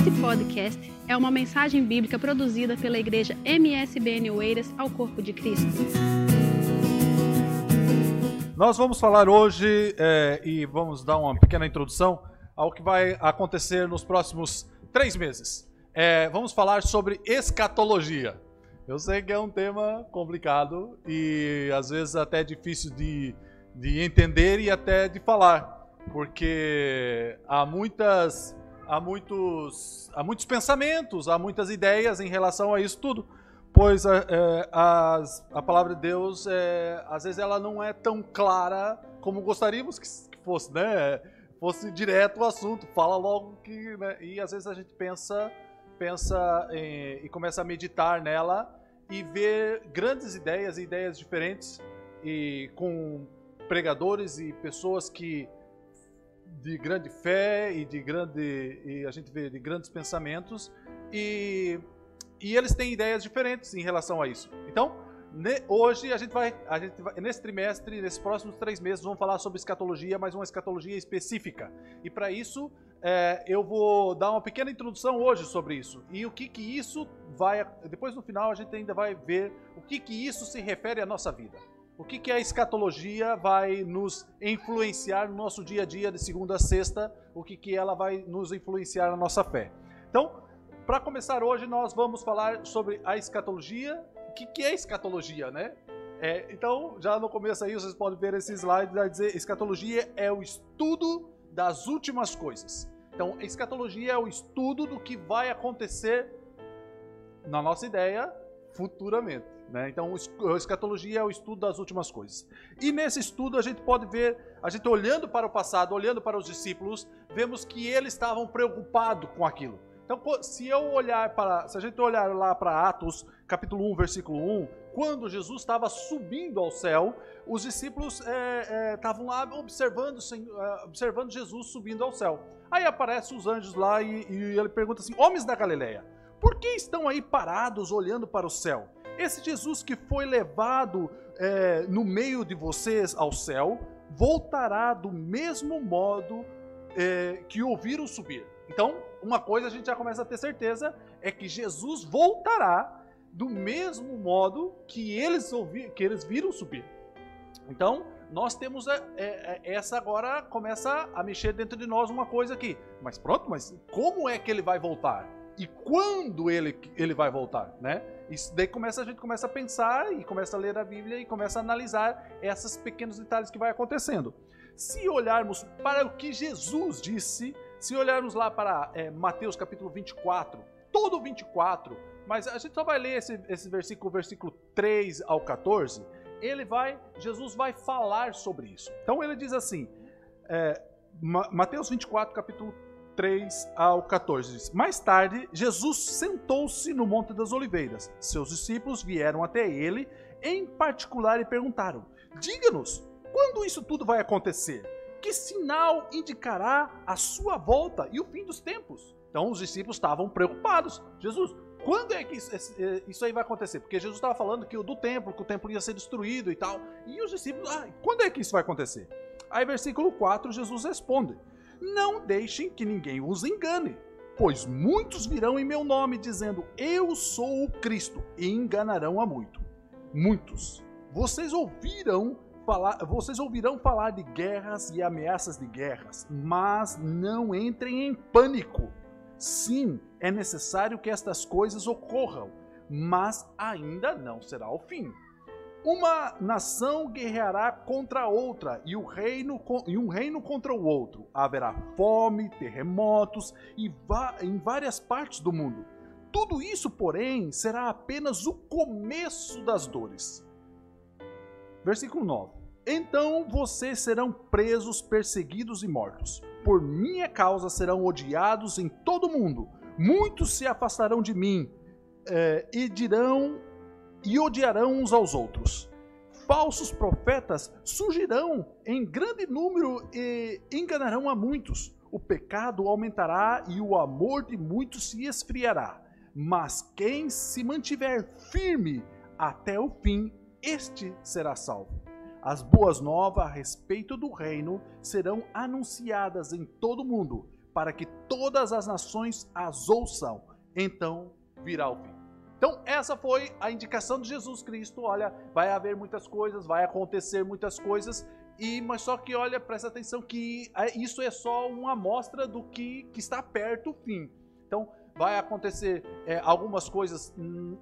Esse podcast é uma mensagem bíblica produzida pela igreja MSBN Oeiras ao Corpo de Cristo. Nós vamos falar hoje é, e vamos dar uma pequena introdução ao que vai acontecer nos próximos três meses. É, vamos falar sobre escatologia. Eu sei que é um tema complicado e às vezes até difícil de, de entender e até de falar, porque há muitas há muitos, há muitos pensamentos, há muitas ideias em relação a isso tudo. Pois é, é a, a palavra de Deus, é, às vezes, ela não é tão clara como gostaríamos que, fosse, né? Fosse direto o assunto, fala logo que. Né? E às vezes a gente pensa, pensa em, e começa a meditar nela e ver grandes ideias, ideias diferentes, e com pregadores e pessoas que de grande fé e de grande e a gente vê de grandes pensamentos e, e eles têm ideias diferentes em relação a isso. Então, ne, hoje a gente vai a gente vai, nesse trimestre, nesses próximos três meses, vamos falar sobre escatologia, mas uma escatologia específica. E para isso é, eu vou dar uma pequena introdução hoje sobre isso e o que que isso vai. Depois no final a gente ainda vai ver o que que isso se refere à nossa vida o que, que a escatologia vai nos influenciar no nosso dia a dia, de segunda a sexta, o que, que ela vai nos influenciar na nossa fé. Então, para começar hoje, nós vamos falar sobre a escatologia. O que, que é escatologia, né? É, então, já no começo aí, vocês podem ver esse slide, vai dizer, escatologia é o estudo das últimas coisas. Então, escatologia é o estudo do que vai acontecer, na nossa ideia, futuramente. Né? Então, escatologia é o estudo das últimas coisas. E nesse estudo a gente pode ver, a gente olhando para o passado, olhando para os discípulos, vemos que eles estavam preocupados com aquilo. Então, se eu olhar para, se a gente olhar lá para Atos, capítulo 1, versículo 1, quando Jesus estava subindo ao céu, os discípulos é, é, estavam lá observando, é, observando Jesus subindo ao céu. Aí aparecem os anjos lá e, e ele pergunta assim: Homens da Galileia, por que estão aí parados olhando para o céu? Esse Jesus que foi levado é, no meio de vocês ao céu, voltará do mesmo modo é, que ouviram subir. Então, uma coisa a gente já começa a ter certeza é que Jesus voltará do mesmo modo que eles, ouvi, que eles viram subir. Então, nós temos é, é, é, essa agora começa a mexer dentro de nós uma coisa aqui. Mas pronto, mas como é que ele vai voltar? E quando ele, ele vai voltar, né? Isso daí começa, a gente começa a pensar e começa a ler a Bíblia e começa a analisar esses pequenos detalhes que vai acontecendo. Se olharmos para o que Jesus disse, se olharmos lá para é, Mateus capítulo 24, todo 24, mas a gente só vai ler esse, esse versículo, versículo 3 ao 14, ele vai, Jesus vai falar sobre isso. Então ele diz assim, é, Mateus 24, capítulo 3 ao 14. Diz, Mais tarde, Jesus sentou-se no Monte das Oliveiras. Seus discípulos vieram até ele, em particular, e perguntaram: Diga-nos, quando isso tudo vai acontecer? Que sinal indicará a sua volta e o fim dos tempos? Então os discípulos estavam preocupados. Jesus, quando é que isso, isso aí vai acontecer? Porque Jesus estava falando que o do templo, que o templo ia ser destruído e tal. E os discípulos, ah, quando é que isso vai acontecer? Aí, versículo 4, Jesus responde: não deixem que ninguém os engane, pois muitos virão em meu nome dizendo: Eu sou o Cristo, e enganarão a muito. Muitos. Vocês ouviram falar, vocês ouvirão falar de guerras e ameaças de guerras, mas não entrem em pânico. Sim, é necessário que estas coisas ocorram, mas ainda não será o fim. Uma nação guerreará contra outra e, o reino, e um reino contra o outro. Haverá fome, terremotos e em várias partes do mundo. Tudo isso, porém, será apenas o começo das dores. Versículo 9: Então vocês serão presos, perseguidos e mortos. Por minha causa serão odiados em todo o mundo. Muitos se afastarão de mim eh, e dirão e odiarão uns aos outros. Falsos profetas surgirão em grande número e enganarão a muitos. O pecado aumentará e o amor de muitos se esfriará. Mas quem se mantiver firme até o fim, este será salvo. As boas novas a respeito do reino serão anunciadas em todo o mundo, para que todas as nações as ouçam. Então virá o fim. Então, essa foi a indicação de Jesus Cristo. Olha, vai haver muitas coisas, vai acontecer muitas coisas, e mas só que olha, presta atenção que é, isso é só uma amostra do que, que está perto o fim. Então, vai acontecer é, algumas coisas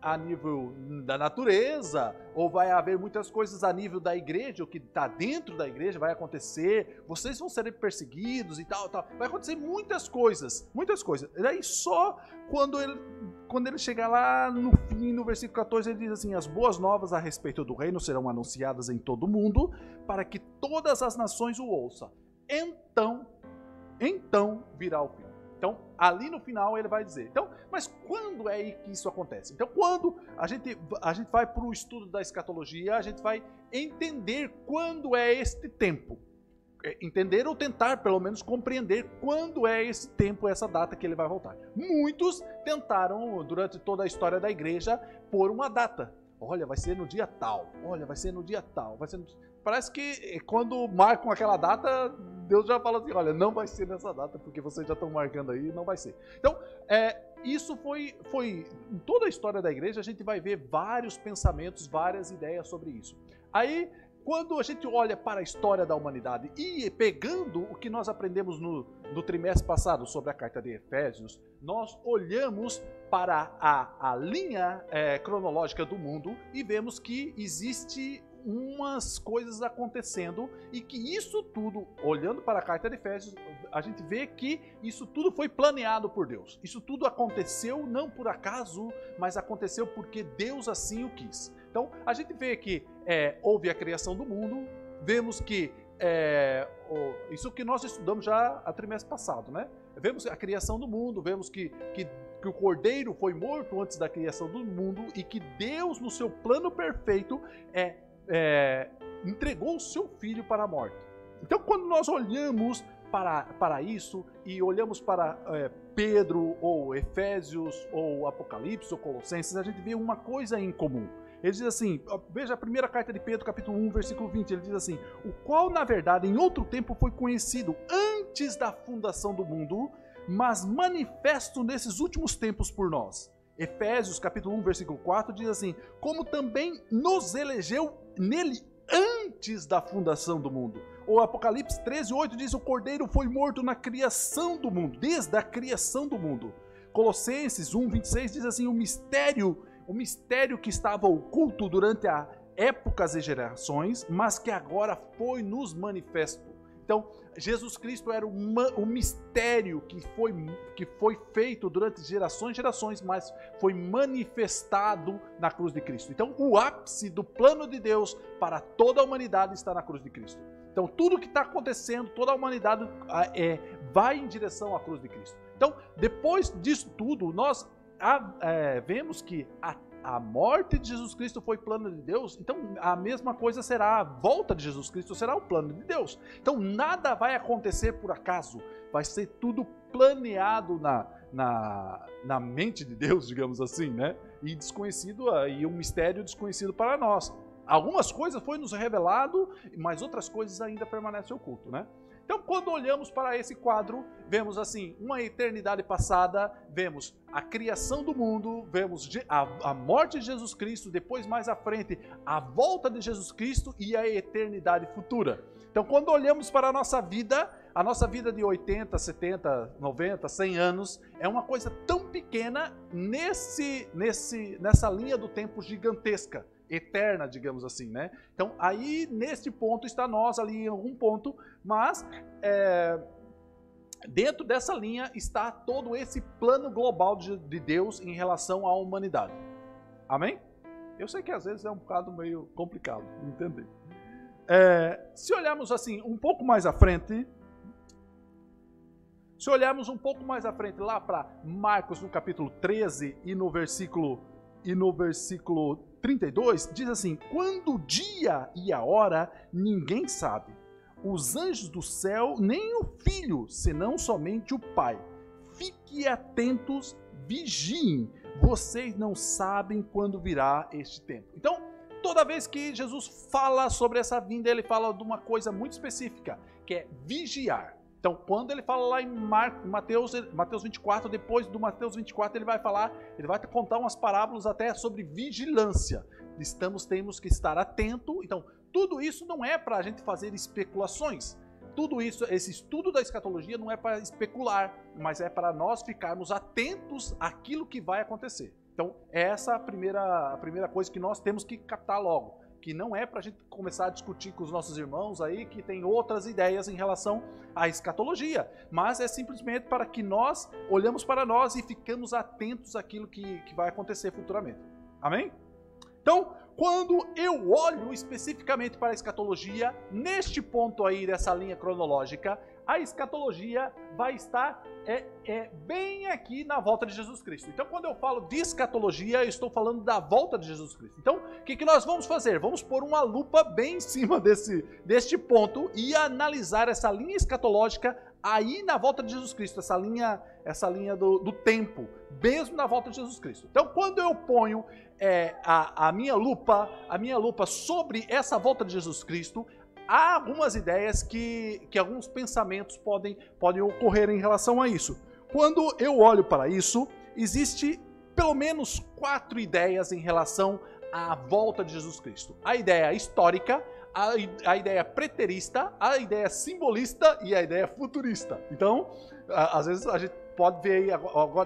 a nível da natureza, ou vai haver muitas coisas a nível da igreja, o que está dentro da igreja vai acontecer, vocês vão ser perseguidos e tal, tal. Vai acontecer muitas coisas, muitas coisas. E daí só quando ele, quando ele chegar lá no fim, no versículo 14, ele diz assim: As boas novas a respeito do reino serão anunciadas em todo o mundo, para que todas as nações o ouçam. Então, então virá o fim. Então, ali no final ele vai dizer. Então, mas quando é que isso acontece? Então, quando a gente, a gente vai para o estudo da escatologia, a gente vai entender quando é este tempo. É, entender ou tentar, pelo menos, compreender quando é esse tempo, essa data que ele vai voltar. Muitos tentaram, durante toda a história da igreja, pôr uma data. Olha, vai ser no dia tal. Olha, vai ser no dia tal. Vai ser no parece que eh, quando marcam aquela data, Deus já fala assim: olha, não vai ser nessa data, porque vocês já estão marcando aí, não vai ser. Então, é, isso foi, foi. Em toda a história da igreja, a gente vai ver vários pensamentos, várias ideias sobre isso. Aí, quando a gente olha para a história da humanidade e pegando o que nós aprendemos no, no trimestre passado sobre a carta de Efésios, nós olhamos para a, a linha é, cronológica do mundo e vemos que existe umas coisas acontecendo e que isso tudo, olhando para a carta de Efésios, a gente vê que isso tudo foi planeado por Deus. Isso tudo aconteceu não por acaso, mas aconteceu porque Deus assim o quis. Então, a gente vê que é, houve a criação do mundo, vemos que é, isso que nós estudamos já a trimestre passado, né? Vemos a criação do mundo, vemos que, que, que, o cordeiro foi morto antes da criação do mundo e que Deus, no seu plano perfeito, é, é, entregou o seu filho para a morte. Então, quando nós olhamos para, para isso e olhamos para é, Pedro, ou Efésios, ou Apocalipse, ou Colossenses, a gente vê uma coisa em comum. Ele diz assim, veja a primeira carta de Pedro, capítulo 1, versículo 20, ele diz assim: O qual, na verdade, em outro tempo foi conhecido antes da fundação do mundo, mas manifesto nesses últimos tempos por nós. Efésios, capítulo 1, versículo 4, diz assim: Como também nos elegeu nele antes da fundação do mundo. O Apocalipse 13, 8 diz: O cordeiro foi morto na criação do mundo, desde a criação do mundo. Colossenses 1, 26 diz assim: O mistério, o mistério que estava oculto durante a épocas e gerações, mas que agora foi nos manifesto. Então, Jesus Cristo era um, mistério que foi, que foi feito durante gerações e gerações, mas foi manifestado na cruz de Cristo. Então, o ápice do plano de Deus para toda a humanidade está na cruz de Cristo. Então, tudo que está acontecendo, toda a humanidade ah, é, vai em direção à cruz de Cristo. Então, depois disso tudo, nós é, vemos que a a morte de Jesus Cristo foi plano de Deus, então a mesma coisa será a volta de Jesus Cristo, será o plano de Deus. Então nada vai acontecer por acaso, vai ser tudo planeado na, na, na mente de Deus, digamos assim, né? E desconhecido, e um mistério desconhecido para nós. Algumas coisas foi nos revelado, mas outras coisas ainda permanecem oculto, né? Então, quando olhamos para esse quadro, vemos assim uma eternidade passada, vemos a criação do mundo, vemos a, morte de Jesus Cristo, depois mais à frente a volta de Jesus Cristo e a eternidade futura. Então, quando olhamos para a nossa vida, a nossa vida de 80, 70, 90, 100 anos é uma coisa tão pequena nesse, nesse, nessa linha do tempo gigantesca eterna, digamos assim, né? Então, aí, neste ponto, está nós ali em algum ponto, mas é, dentro dessa linha está todo esse plano global de, de Deus em relação à humanidade. Amém? Eu sei que às vezes é um bocado meio complicado de entender. É, se olharmos assim um pouco mais à frente, se olharmos um pouco mais à frente lá para Marcos no capítulo 13 e no versículo e no versículo 32 diz assim: Quando o dia e a hora ninguém sabe, os anjos do céu, nem o filho, senão somente o pai. Fique atentos, vigiem, vocês não sabem quando virá este tempo. Então, toda vez que Jesus fala sobre essa vinda, ele fala de uma coisa muito específica, que é vigiar. Então, quando ele fala lá em Mar... Mateus, Mateus 24, depois do Mateus 24, ele vai falar, ele vai contar umas parábolas até sobre vigilância. Estamos, temos que estar atento. Então, tudo isso não é para a gente fazer especulações. Tudo isso, esse estudo da escatologia não é para especular, mas é para nós ficarmos atentos àquilo que vai acontecer. Então, essa é a primeira, a primeira coisa que nós temos que captar logo que não é para a gente começar a discutir com os nossos irmãos aí que tem outras ideias em relação à escatologia, mas é simplesmente para que nós olhamos para nós e ficamos atentos àquilo que, que vai acontecer futuramente. Amém? Então, quando eu olho especificamente para a escatologia, neste ponto aí dessa linha cronológica, a escatologia vai estar é, é, bem aqui na volta de Jesus Cristo. Então, quando eu falo de escatologia, eu estou falando da volta de Jesus Cristo. Então, o que, que nós vamos fazer? Vamos pôr uma lupa bem em cima desse, deste ponto e analisar essa linha escatológica aí na volta de Jesus Cristo, essa linha, essa linha do, do tempo, mesmo na volta de Jesus Cristo. Então, quando eu ponho é, a, a minha lupa, a minha lupa sobre essa volta de Jesus Cristo, há algumas ideias que, que alguns pensamentos podem, podem ocorrer em relação a isso. Quando eu olho para isso, existe pelo menos quatro ideias em relação à volta de Jesus Cristo. A ideia histórica, a, a ideia preterista, a ideia simbolista e a ideia futurista. Então, às vezes a gente pode ver aí,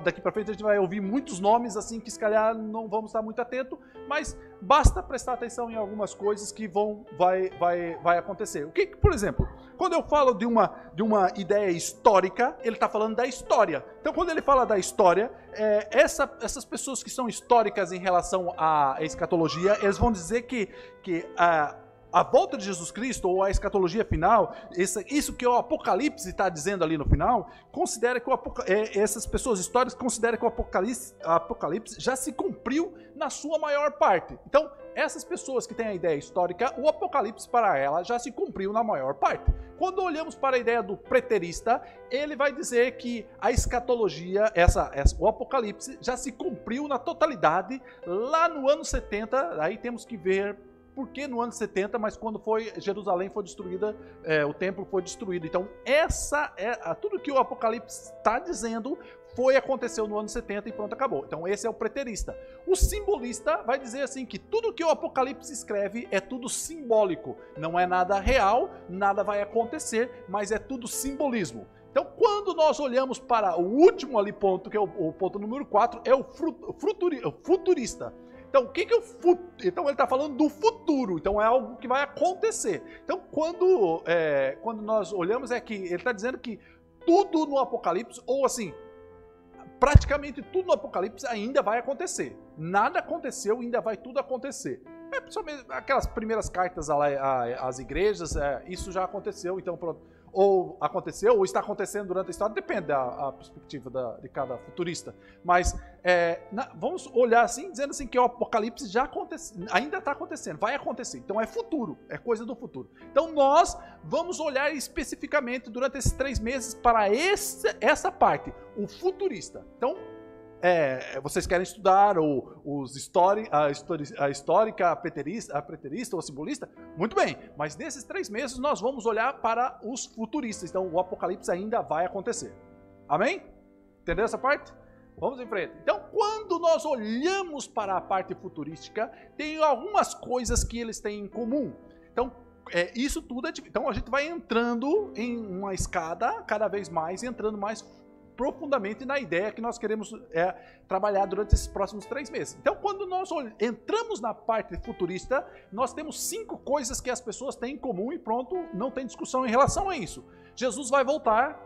daqui para frente a gente vai ouvir muitos nomes assim que se calhar não vamos estar muito atento, mas basta prestar atenção em algumas coisas que vão vai vai vai acontecer. O que, por exemplo, quando eu falo de uma de uma ideia histórica, ele está falando da história. Então, quando ele fala da história, é, essa, essas pessoas que são históricas em relação à escatologia, eles vão dizer que que a a volta de Jesus Cristo ou a escatologia final, isso que o Apocalipse está dizendo ali no final, considera que é, essas pessoas históricas consideram que o Apocalipse, Apocalipse já se cumpriu na sua maior parte. Então, essas pessoas que têm a ideia histórica, o Apocalipse para ela já se cumpriu na maior parte. Quando olhamos para a ideia do preterista, ele vai dizer que a escatologia, essa, essa, o Apocalipse já se cumpriu na totalidade lá no ano 70. Aí temos que ver porque no ano 70, mas quando foi Jerusalém foi destruída, é, o templo foi destruído. Então, essa é tudo que o Apocalipse está dizendo foi aconteceu no ano 70 e pronto, acabou. Então, esse é o preterista. O simbolista vai dizer assim que tudo que o Apocalipse escreve é tudo simbólico, não é nada real, nada vai acontecer, mas é tudo simbolismo. Então, quando nós olhamos para o último ali ponto, que é o, o ponto número 4, é o futurista. Então, o que, que o Então, ele está falando do futuro. Então, é algo que vai acontecer. Então, quando, é, quando nós olhamos, é que ele está dizendo que tudo no Apocalipse, ou assim, praticamente tudo no Apocalipse ainda vai acontecer. Nada aconteceu, ainda vai tudo acontecer. É, principalmente aquelas primeiras cartas às igrejas, é, isso já aconteceu, então pronto ou aconteceu, ou está acontecendo durante a história, depende da perspectiva da, de cada futurista. Mas é, na, vamos olhar assim, dizendo assim que o apocalipse já acontece, ainda está acontecendo, vai acontecer. Então é futuro, é coisa do futuro. Então nós vamos olhar especificamente durante esses três meses para esse, essa parte, o futurista. Então é, vocês querem estudar o, os histori, a, histori, a histórica, a preterista, a preterista ou a simbolista? Muito bem, mas nesses três meses nós vamos olhar para os futuristas. Então o apocalipse ainda vai acontecer. Amém? Entendeu essa parte? Vamos em frente. Então, quando nós olhamos para a parte futurística, tem algumas coisas que eles têm em comum. Então, é, isso tudo é. Então, a gente vai entrando em uma escada cada vez mais, entrando mais profundamente na ideia que nós queremos é, trabalhar durante esses próximos três meses. Então, quando nós entramos na parte futurista, nós temos cinco coisas que as pessoas têm em comum e pronto, não tem discussão em relação a isso. Jesus vai voltar,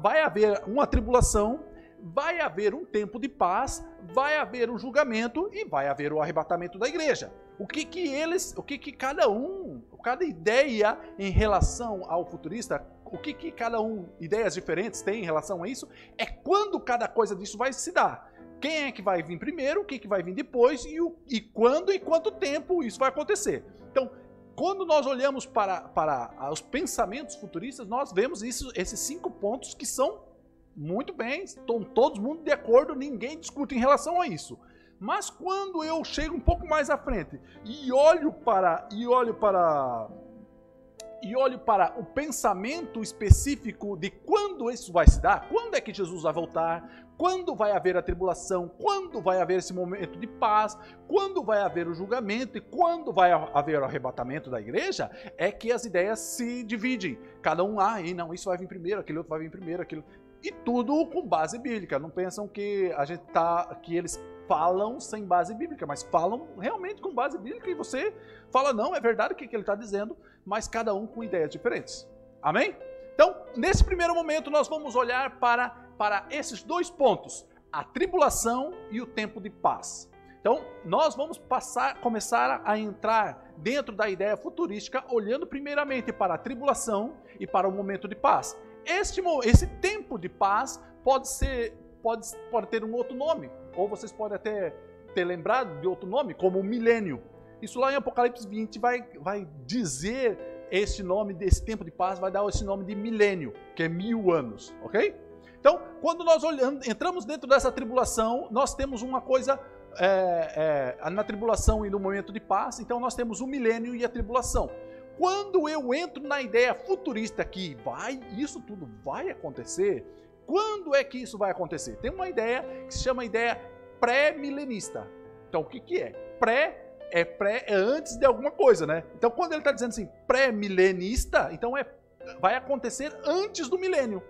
vai haver uma tribulação, vai haver um tempo de paz, vai haver um julgamento e vai haver o arrebatamento da igreja. O que que eles, o que que cada um, cada ideia em relação ao futurista o que, que cada um, ideias diferentes tem em relação a isso, é quando cada coisa disso vai se dar. Quem é que vai vir primeiro, o que, que vai vir depois e, o, e quando e quanto tempo isso vai acontecer. Então, quando nós olhamos para, para os pensamentos futuristas, nós vemos isso, esses cinco pontos que são muito bem, estão todo mundo de acordo, ninguém discute em relação a isso. Mas quando eu chego um pouco mais à frente e olho para e olho para e olho para o pensamento específico de quando isso vai se dar, quando é que Jesus vai voltar, quando vai haver a tribulação, quando vai haver esse momento de paz, quando vai haver o julgamento e quando vai haver o arrebatamento da igreja, é que as ideias se dividem. Cada um, ah, e não, isso vai vir primeiro, aquele outro vai vir primeiro, aquilo. E tudo com base bíblica. Não pensam que a gente tá, que eles falam sem base bíblica, mas falam realmente com base bíblica e você fala, não, é verdade o que, ele está dizendo, mas cada um com ideias diferentes. Amém? Então, nesse primeiro momento, nós vamos olhar para, para esses dois pontos: a tribulação e o tempo de paz. Então, nós vamos passar, começar a entrar dentro da ideia futurística, olhando primeiramente para a tribulação e para o momento de paz. Este, esse tempo de paz pode ser, pode, pode ter um outro nome, ou vocês podem até ter lembrado de outro nome, como o milênio. Isso lá em Apocalipse 20 vai, vai dizer esse nome desse tempo de paz, vai dar esse nome de milênio, que é mil anos, ok? Então, quando nós olhamos, entramos dentro dessa tribulação, nós temos uma coisa é, é, na tribulação e no momento de paz, então nós temos o milênio e a tribulação. Quando eu entro na ideia futurista que vai, isso tudo vai acontecer, quando é que isso vai acontecer? Tem uma ideia que se chama ideia pré-milenista. Então, o que, que é? Pré é pré é antes de alguma coisa, né? Então, quando ele está dizendo assim, pré-milenista, então é vai acontecer antes do milênio.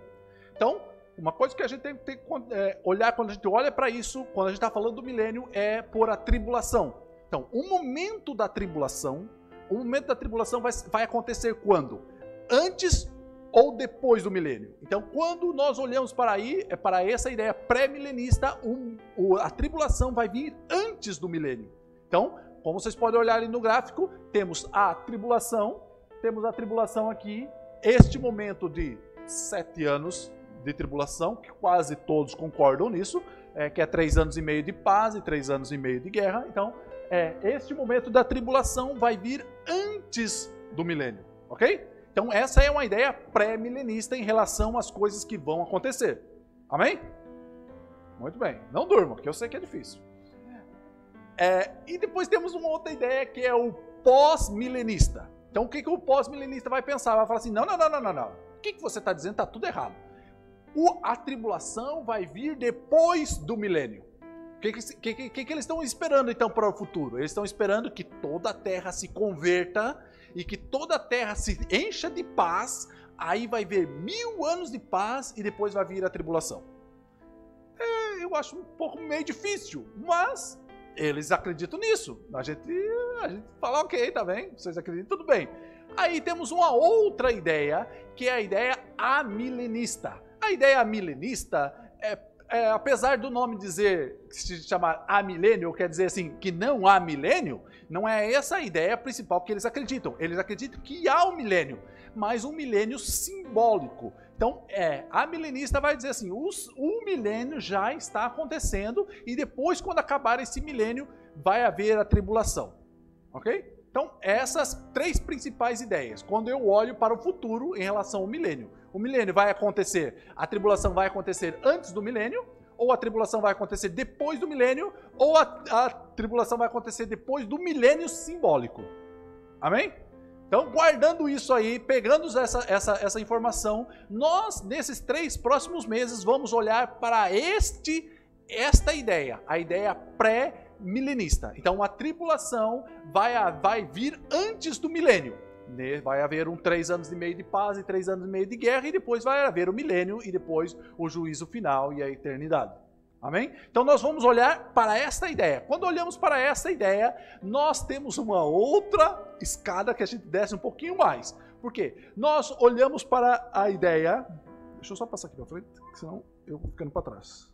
Então, uma coisa que a gente tem que é, olhar quando a gente olha para isso, quando a gente está falando do milênio, é por a tribulação. Então, o momento da tribulação, o momento da tribulação vai, vai acontecer quando? Antes ou depois do milênio. Então, quando nós olhamos para aí, é para essa ideia pré-milenista, um, a tribulação vai vir antes do milênio. Então, como vocês podem olhar ali no gráfico, temos a tribulação, temos a tribulação aqui, este momento de sete anos de tribulação, que quase todos concordam nisso, é, que é três anos e meio de paz e três anos e meio de guerra. Então, é, este momento da tribulação vai vir antes do milênio, ok? Então, essa é uma ideia pré-milenista em relação às coisas que vão acontecer. Amém? Muito bem. Não durma, que eu sei que é difícil. É, e depois temos uma outra ideia que é o pós-milenista. Então, o que, que o pós-milenista vai pensar? Vai falar assim: não, não, não, não, não, não. O que, que você está dizendo? Está tudo errado. O, a tribulação vai vir depois do milênio. O que, que, que, que eles estão esperando então para o futuro? Eles estão esperando que toda a terra se converta e que toda a terra se encha de paz, aí vai ver mil anos de paz e depois vai vir a tribulação. É, eu acho um pouco meio difícil, mas eles acreditam nisso. A gente, a gente fala, ok, tá bem, vocês acreditam, tudo bem. Aí temos uma outra ideia, que é a ideia amilenista. A ideia amilenista é é, apesar do nome dizer, se chamar amilênio, quer dizer assim, que não há milênio, não é essa a ideia principal que eles acreditam. Eles acreditam que há um milênio, mas um milênio simbólico. Então, é, a milenista vai dizer assim, o milênio já está acontecendo e depois, quando acabar esse milênio, vai haver a tribulação. Ok? Então, essas três principais ideias. Quando eu olho para o futuro em relação ao milênio o milênio vai acontecer, a tribulação vai acontecer antes do milênio, ou a tribulação vai acontecer depois do milênio, ou a, a tribulação vai acontecer depois do milênio simbólico. Amém? Então, guardando isso aí, pegando essa, essa, essa informação, nós, nesses três próximos meses, vamos olhar para este, esta ideia, a ideia pré-milenista. Então, a tribulação vai, vai vir antes do milênio. Vai haver um três anos e meio de paz e três anos e meio de guerra, e depois vai haver o milênio e depois o juízo final e a eternidade. Amém? Então nós vamos olhar para esta ideia. Quando olhamos para esta ideia, nós temos uma outra escada que a gente desce um pouquinho mais. Por quê? Nós olhamos para a ideia. Deixa eu só passar aqui para frente, senão eu vou ficando para trás.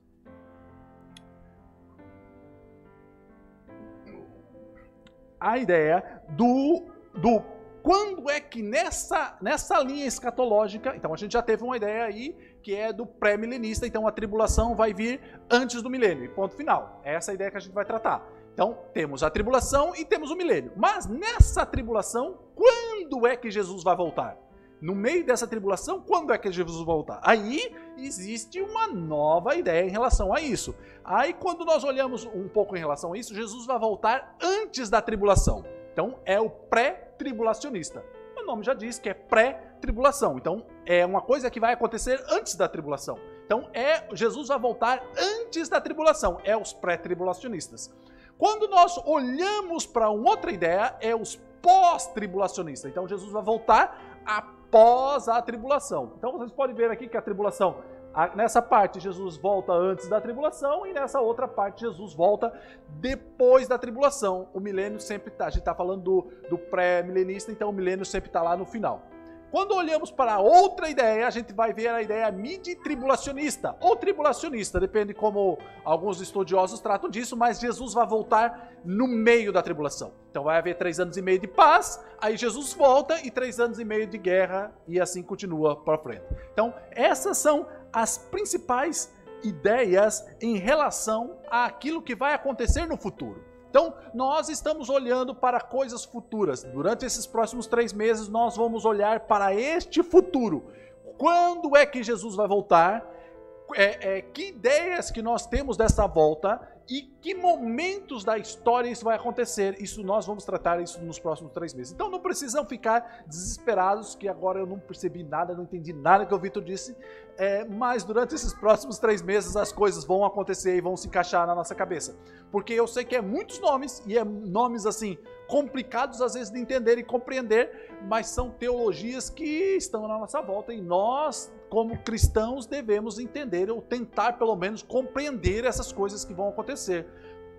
A ideia do, do quando é que nessa, nessa linha escatológica, então a gente já teve uma ideia aí que é do pré-milenista, então a tribulação vai vir antes do milênio, ponto final. É essa a ideia que a gente vai tratar. Então, temos a tribulação e temos o milênio. Mas nessa tribulação, quando é que Jesus vai voltar? No meio dessa tribulação, quando é que Jesus vai voltar? Aí existe uma nova ideia em relação a isso. Aí, quando nós olhamos um pouco em relação a isso, Jesus vai voltar antes da tribulação. Então, é o pré tribulacionista. nome já diz que é pré-tribulação. Então, é uma coisa que vai acontecer antes da tribulação. Então, é Jesus vai voltar antes da tribulação, é os pré-tribulacionistas. Quando nós olhamos para uma outra ideia, é os pós-tribulacionistas. Então, Jesus vai voltar após a tribulação. Então, vocês podem ver aqui que a tribulação Nessa parte, Jesus volta antes da tribulação, e nessa outra parte, Jesus volta depois da tribulação. O milênio sempre está. A gente está falando do, do pré-milenista, então o milênio sempre está lá no final. Quando olhamos para outra ideia, a gente vai ver a ideia midi-tribulacionista ou tribulacionista, depende como alguns estudiosos tratam disso, mas Jesus vai voltar no meio da tribulação. Então vai haver três anos e meio de paz, aí Jesus volta e três anos e meio de guerra e assim continua para frente. Então essas são as principais ideias em relação àquilo que vai acontecer no futuro. Então, nós estamos olhando para coisas futuras. Durante esses próximos três meses, nós vamos olhar para este futuro. Quando é que Jesus vai voltar? É, é, que ideias que nós temos dessa volta e que momentos da história isso vai acontecer. Isso nós vamos tratar isso nos próximos três meses. Então não precisam ficar desesperados que agora eu não percebi nada, não entendi nada que o Vitor disse. É, mas durante esses próximos três meses as coisas vão acontecer e vão se encaixar na nossa cabeça. Porque eu sei que é muitos nomes e é nomes assim complicados às vezes de entender e compreender, mas são teologias que estão na nossa volta e nós como cristãos, devemos entender ou tentar, pelo menos, compreender essas coisas que vão acontecer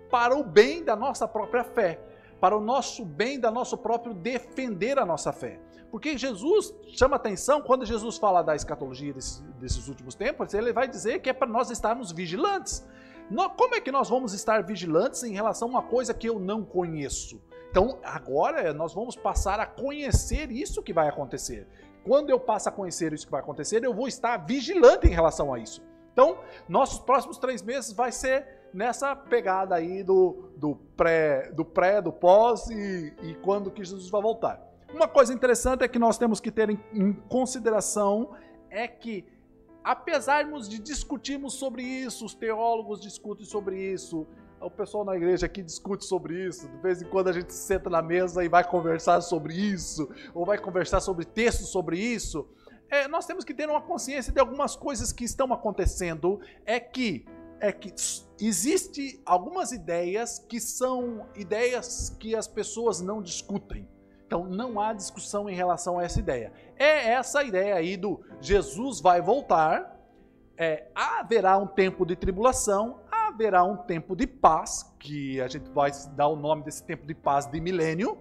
para o bem da nossa própria fé, para o nosso bem, da nosso próprio defender a nossa fé. Porque Jesus chama atenção, quando Jesus fala da escatologia desses, desses últimos tempos, ele vai dizer que é para nós estarmos vigilantes. Como é que nós vamos estar vigilantes em relação a uma coisa que eu não conheço? Então, agora nós vamos passar a conhecer isso que vai acontecer. Quando eu passo a conhecer isso que vai acontecer, eu vou estar vigilante em relação a isso. Então, nossos próximos três meses vai ser nessa pegada aí do, do pré, do pré, do pós e, e quando que Jesus vai voltar. Uma coisa interessante é que nós temos que ter em, em consideração é que apesarmos de discutirmos sobre isso, os teólogos discutem sobre isso, o pessoal na igreja aqui discute sobre isso. De vez em quando a gente senta na mesa e vai conversar sobre isso, ou vai conversar sobre textos sobre isso. É, nós temos que ter uma consciência de algumas coisas que estão acontecendo. É que é que existe algumas ideias que são ideias que as pessoas não discutem. Então não há discussão em relação a essa ideia. É essa ideia aí do Jesus vai voltar, é, haverá um tempo de tribulação, haverá um tempo de paz, que a gente vai dar o nome desse tempo de paz de milênio,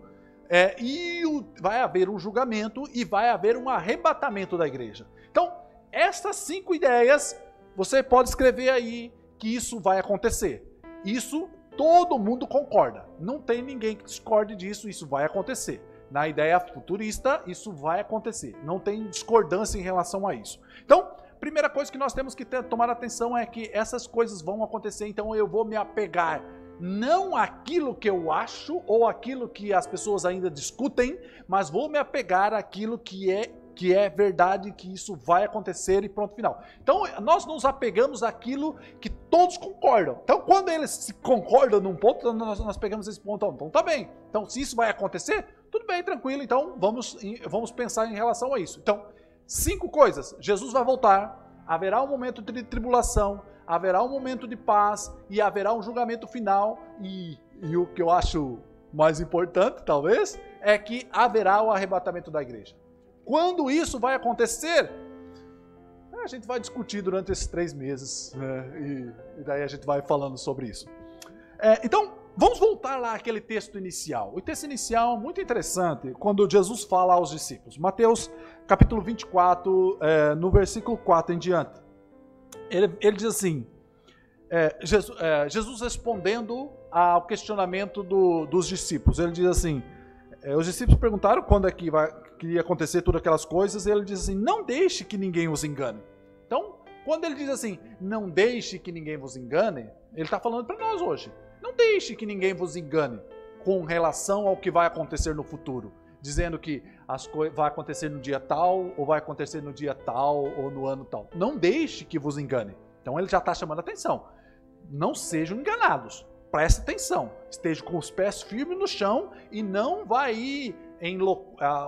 é, e o, vai haver um julgamento e vai haver um arrebatamento da igreja. Então, essas cinco ideias, você pode escrever aí que isso vai acontecer. Isso todo mundo concorda. Não tem ninguém que discorde disso, isso vai acontecer. Na ideia futurista, isso vai acontecer. Não tem discordância em relação a isso. Então, Primeira coisa que nós temos que ter, tomar atenção é que essas coisas vão acontecer, então eu vou me apegar não aquilo que eu acho ou aquilo que as pessoas ainda discutem, mas vou me apegar àquilo que é que é verdade, que isso vai acontecer e pronto, final. Então, nós nos apegamos àquilo que todos concordam. Então, quando eles se concordam num ponto, nós, nós pegamos esse ponto. Então, tá bem. Então, se isso vai acontecer, tudo bem, tranquilo. Então, vamos, vamos pensar em relação a isso. Então, Cinco coisas. Jesus vai voltar, haverá um momento de tribulação, haverá um momento de paz e haverá um julgamento final. E, e o que eu acho mais importante, talvez, é que haverá o arrebatamento da igreja. Quando isso vai acontecer, a gente vai discutir durante esses três meses né? e, e, daí a gente vai falando sobre isso. É, então, vamos voltar lá àquele texto inicial. O texto inicial é muito interessante quando Jesus fala aos discípulos. Mateus capítulo 24, é, no versículo 4 em diante. Ele, ele diz assim: é, Jesus, é, Jesus, respondendo ao questionamento do, dos discípulos, ele diz assim: é, os discípulos perguntaram quando é que, vai, que ia acontecer todas aquelas coisas, e ele diz assim: não deixe que ninguém os engane. Então, quando ele diz assim, não deixe que ninguém vos engane, ele está falando para nós hoje. Não deixe que ninguém vos engane com relação ao que vai acontecer no futuro dizendo que as vai acontecer no dia tal, ou vai acontecer no dia tal, ou no ano tal. Não deixe que vos engane. Então ele já está chamando a atenção. Não sejam enganados. Preste atenção. Esteja com os pés firmes no chão e não vai ir em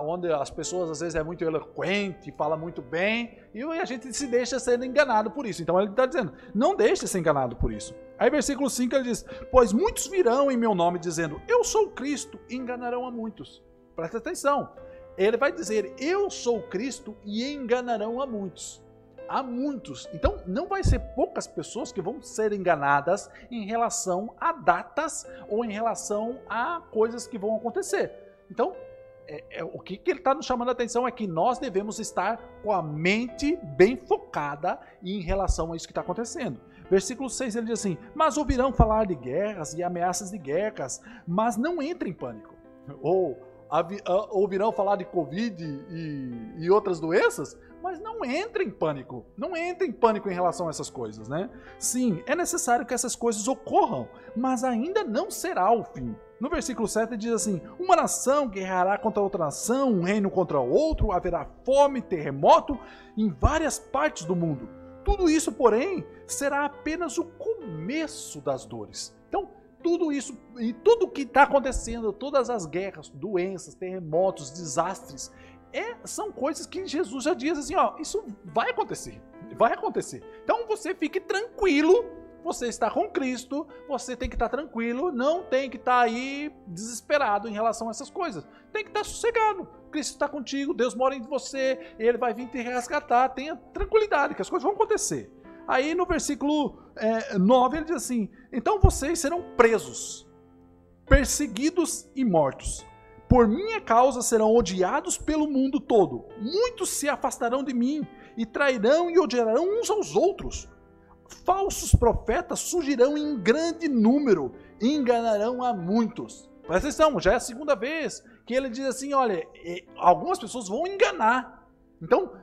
onde as pessoas às vezes é muito eloquente, fala muito bem, e a gente se deixa sendo enganado por isso. Então ele está dizendo, não deixe ser enganado por isso. Aí versículo 5 ele diz, pois muitos virão em meu nome dizendo, eu sou Cristo, e enganarão a muitos. Presta atenção, ele vai dizer, eu sou Cristo, e enganarão a muitos a muitos. Então, não vai ser poucas pessoas que vão ser enganadas em relação a datas ou em relação a coisas que vão acontecer. Então, é, é, o que, que ele está nos chamando a atenção é que nós devemos estar com a mente bem focada em relação a isso que está acontecendo. Versículo 6 ele diz assim: Mas ouvirão falar de guerras e ameaças de guerras, mas não entrem em pânico. Ou ouvirão falar de Covid e, e outras doenças, mas não entre em pânico. Não entre em pânico em relação a essas coisas, né? Sim, é necessário que essas coisas ocorram, mas ainda não será o fim. No versículo 7 diz assim: Uma nação guerreará contra outra nação, um reino contra outro, haverá fome, terremoto em várias partes do mundo. Tudo isso, porém, será apenas o começo das dores. Então, tudo isso e tudo que está acontecendo, todas as guerras, doenças, terremotos, desastres, é, são coisas que Jesus já diz assim, ó, isso vai acontecer, vai acontecer. Então você fique tranquilo, você está com Cristo, você tem que estar tranquilo, não tem que estar aí desesperado em relação a essas coisas. Tem que estar sossegado. Cristo está contigo, Deus mora em você, Ele vai vir te resgatar. Tenha tranquilidade, que as coisas vão acontecer. Aí no versículo é, 9 ele diz assim: Então vocês serão presos, perseguidos e mortos por minha causa serão odiados pelo mundo todo. Muitos se afastarão de mim e trairão e odiarão uns aos outros. Falsos profetas surgirão em grande número e enganarão a muitos. Presta atenção, já é a segunda vez que ele diz assim: olha, algumas pessoas vão enganar. Então,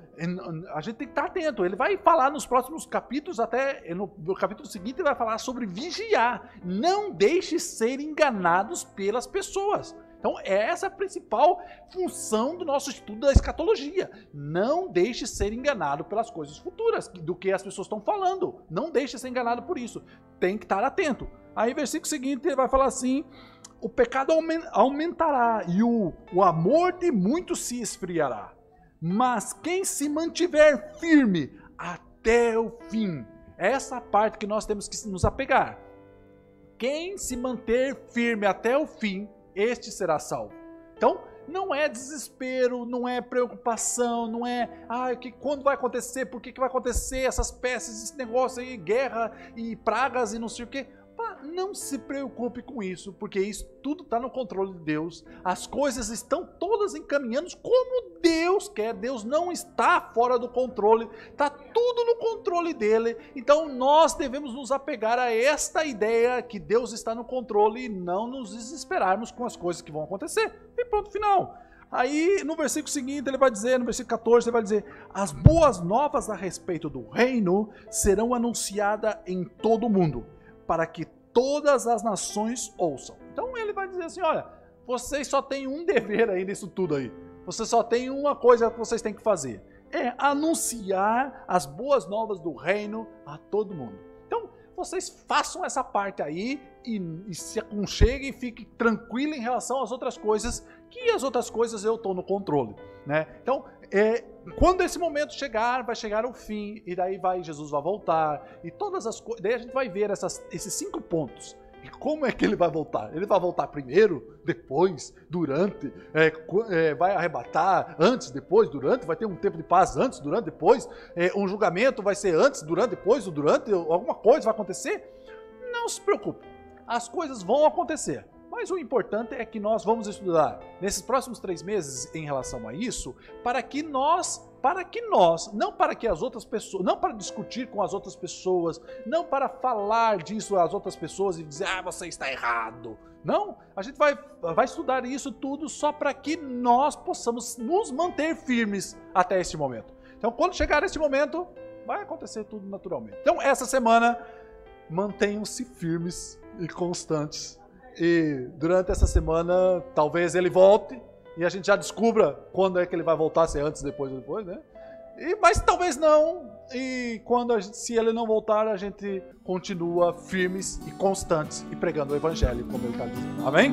a gente tem que estar atento. Ele vai falar nos próximos capítulos, até no capítulo seguinte, ele vai falar sobre vigiar. Não deixe ser enganados pelas pessoas. Então, essa é a principal função do nosso estudo da escatologia. Não deixe ser enganado pelas coisas futuras, do que as pessoas estão falando. Não deixe ser enganado por isso. Tem que estar atento. Aí, versículo seguinte, ele vai falar assim: o pecado aumentará e o, o amor de muitos se esfriará. Mas quem se mantiver firme até o fim, essa parte que nós temos que nos apegar. Quem se manter firme até o fim, este será salvo. Então, não é desespero, não é preocupação, não é, ah, que quando vai acontecer, por que, que vai acontecer? Essas peças, esse negócio aí, guerra e pragas e não sei o quê não se preocupe com isso, porque isso tudo está no controle de Deus. As coisas estão todas encaminhando como Deus quer. Deus não está fora do controle, está tudo no controle dele. Então nós devemos nos apegar a esta ideia que Deus está no controle e não nos desesperarmos com as coisas que vão acontecer. E ponto final. Aí no versículo seguinte ele vai dizer, no versículo 14, ele vai dizer: As boas novas a respeito do reino serão anunciadas em todo o mundo, para que todas as nações ouçam. Então ele vai dizer assim: olha, vocês só têm um dever aí nisso tudo aí. Vocês só têm uma coisa que vocês têm que fazer: é anunciar as boas novas do reino a todo mundo. Então, vocês façam essa parte aí e, e se aconcheguem e fiquem tranquilos em relação às outras coisas, que as outras coisas eu estou no controle. Né? Então, é, quando esse momento chegar, vai chegar o fim, e daí vai Jesus vai voltar, e todas as coisas. Daí a gente vai ver essas, esses cinco pontos. E como é que ele vai voltar? Ele vai voltar primeiro, depois, durante, é, é, vai arrebatar antes, depois, durante, vai ter um tempo de paz antes, durante, depois, é, um julgamento vai ser antes, durante, depois, ou durante, alguma coisa vai acontecer? Não se preocupe, as coisas vão acontecer. Mas o importante é que nós vamos estudar nesses próximos três meses em relação a isso, para que nós, para que nós, não para que as outras pessoas, não para discutir com as outras pessoas, não para falar disso às outras pessoas e dizer, ah, você está errado. Não, a gente vai, vai estudar isso tudo só para que nós possamos nos manter firmes até esse momento. Então, quando chegar esse momento, vai acontecer tudo naturalmente. Então, essa semana, mantenham-se firmes e constantes e durante essa semana, talvez ele volte e a gente já descubra quando é que ele vai voltar, se é antes, depois ou depois, né? E, mas talvez não. E quando gente, se ele não voltar, a gente continua firmes e constantes e pregando o evangelho, como ele está dizendo. Amém?